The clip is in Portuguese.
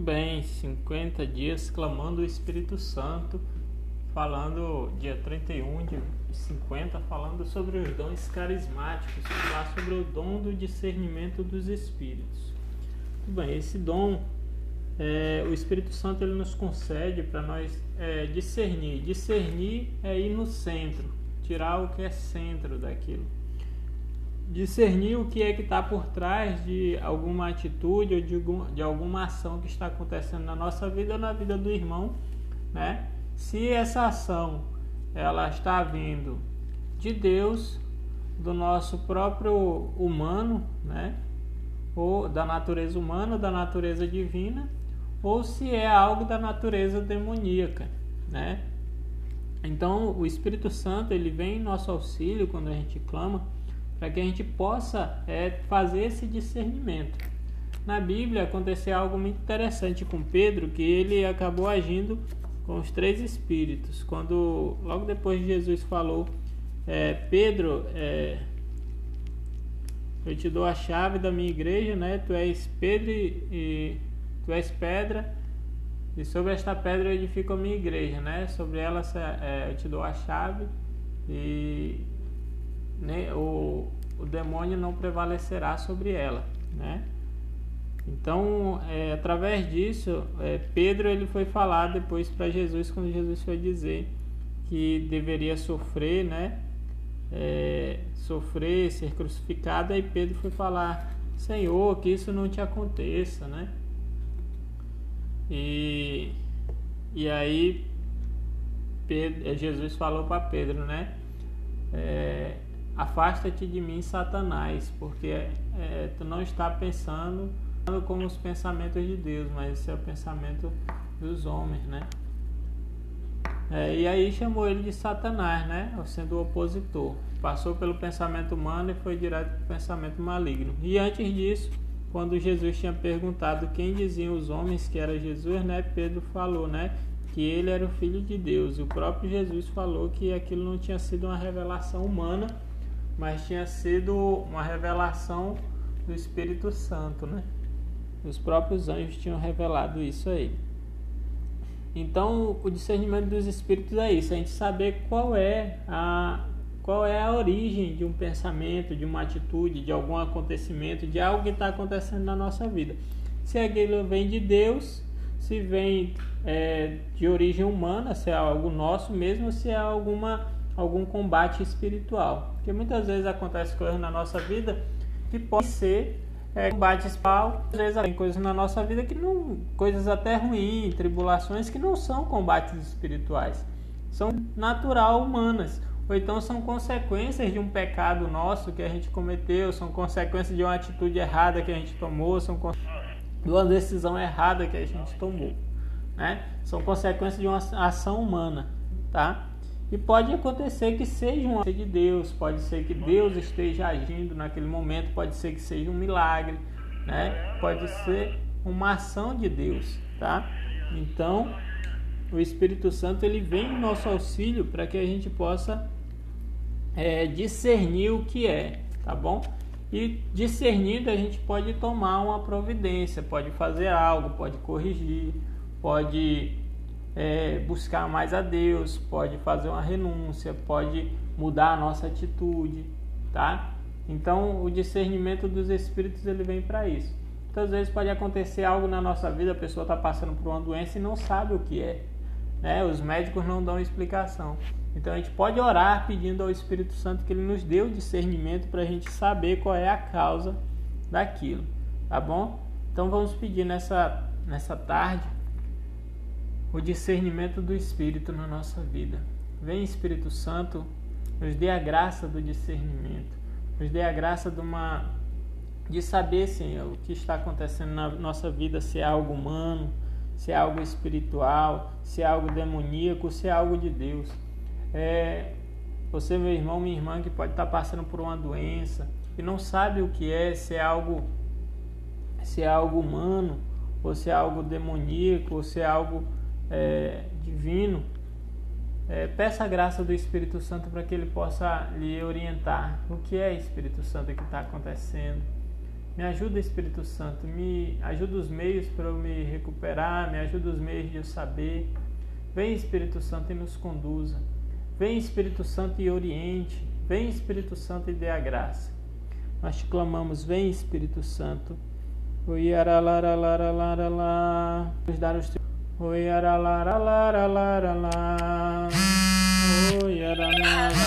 Muito bem, 50 dias clamando o Espírito Santo, falando dia 31 de 50, falando sobre os dons carismáticos, falar sobre o dom do discernimento dos espíritos. Muito bem, esse dom é, o Espírito Santo ele nos concede para nós é, discernir. Discernir é ir no centro, tirar o que é centro daquilo discernir o que é que está por trás de alguma atitude ou de, de alguma ação que está acontecendo na nossa vida ou na vida do irmão, né? Se essa ação ela está vindo de Deus, do nosso próprio humano, né? Ou da natureza humana, da natureza divina, ou se é algo da natureza demoníaca, né? Então, o Espírito Santo ele vem em nosso auxílio quando a gente clama para que a gente possa é, fazer esse discernimento. Na Bíblia aconteceu algo muito interessante com Pedro, que ele acabou agindo com os três espíritos. Quando logo depois de Jesus falou, é, Pedro, é, eu te dou a chave da minha igreja, né? Tu és Pedro e, e tu és pedra e sobre esta pedra eu edifico a minha igreja, né? Sobre ela é, eu te dou a chave e né, o, o demônio não prevalecerá sobre ela, né? Então, é, através disso, é, Pedro ele foi falar depois para Jesus quando Jesus foi dizer que deveria sofrer, né? É, sofrer, ser crucificado. Aí Pedro foi falar: Senhor, que isso não te aconteça, né? E, e aí Pedro, Jesus falou para Pedro, né? É, Afasta-te de mim, Satanás, porque é, tu não está pensando como os pensamentos de Deus, mas esse é o pensamento dos homens, né? É, e aí chamou ele de Satanás, né? Sendo o opositor. Passou pelo pensamento humano e foi direto para o pensamento maligno. E antes disso, quando Jesus tinha perguntado quem diziam os homens que era Jesus, né? Pedro falou, né? Que ele era o filho de Deus. E o próprio Jesus falou que aquilo não tinha sido uma revelação humana, mas tinha sido uma revelação do Espírito Santo, né? Os próprios anjos tinham revelado isso aí. Então, o discernimento dos espíritos é isso, a gente saber qual é a qual é a origem de um pensamento, de uma atitude, de algum acontecimento, de algo que está acontecendo na nossa vida. Se aquilo vem de Deus, se vem é, de origem humana, se é algo nosso mesmo, se é alguma algum combate espiritual. Porque muitas vezes acontece coisas na nossa vida que podem ser é, combate espiritual, às vezes tem coisas na nossa vida que não, coisas até ruins, tribulações que não são combates espirituais, são natural humanas, ou então são consequências de um pecado nosso que a gente cometeu, são consequências de uma atitude errada que a gente tomou, são de uma decisão errada que a gente tomou, né? São consequências de uma ação humana, tá? E pode acontecer que seja uma de Deus, pode ser que Deus esteja agindo naquele momento, pode ser que seja um milagre, né? Pode ser uma ação de Deus, tá? Então, o Espírito Santo ele vem em nosso auxílio para que a gente possa é, discernir o que é, tá bom? E discernindo a gente pode tomar uma providência, pode fazer algo, pode corrigir, pode é, buscar mais a Deus, pode fazer uma renúncia, pode mudar a nossa atitude, tá? Então, o discernimento dos espíritos ele vem para isso. Muitas vezes pode acontecer algo na nossa vida, a pessoa está passando por uma doença e não sabe o que é. Né? Os médicos não dão explicação. Então a gente pode orar pedindo ao Espírito Santo que ele nos dê o discernimento para a gente saber qual é a causa daquilo, tá bom? Então vamos pedir nessa, nessa tarde o discernimento do Espírito na nossa vida. Vem Espírito Santo, nos dê a graça do discernimento, nos dê a graça de uma de saber, Senhor, o que está acontecendo na nossa vida, se é algo humano, se é algo espiritual, se é algo demoníaco, se é algo de Deus. É, você, meu irmão, minha irmã, que pode estar passando por uma doença e não sabe o que é, se é algo, se é algo humano, ou se é algo demoníaco, ou se é algo é, divino, é, peça a graça do Espírito Santo para que ele possa lhe orientar o que é Espírito Santo que está acontecendo, Me ajuda, Espírito Santo, me ajuda os meios para eu me recuperar, me ajuda os meios de eu saber. Vem, Espírito Santo, e nos conduza. Vem, Espírito Santo, e oriente. Vem, Espírito Santo, e dê a graça. Nós te clamamos, vem, Espírito Santo. Nos dar os Oi, aralalaralalaralá. Oi, aralalaralalaralá.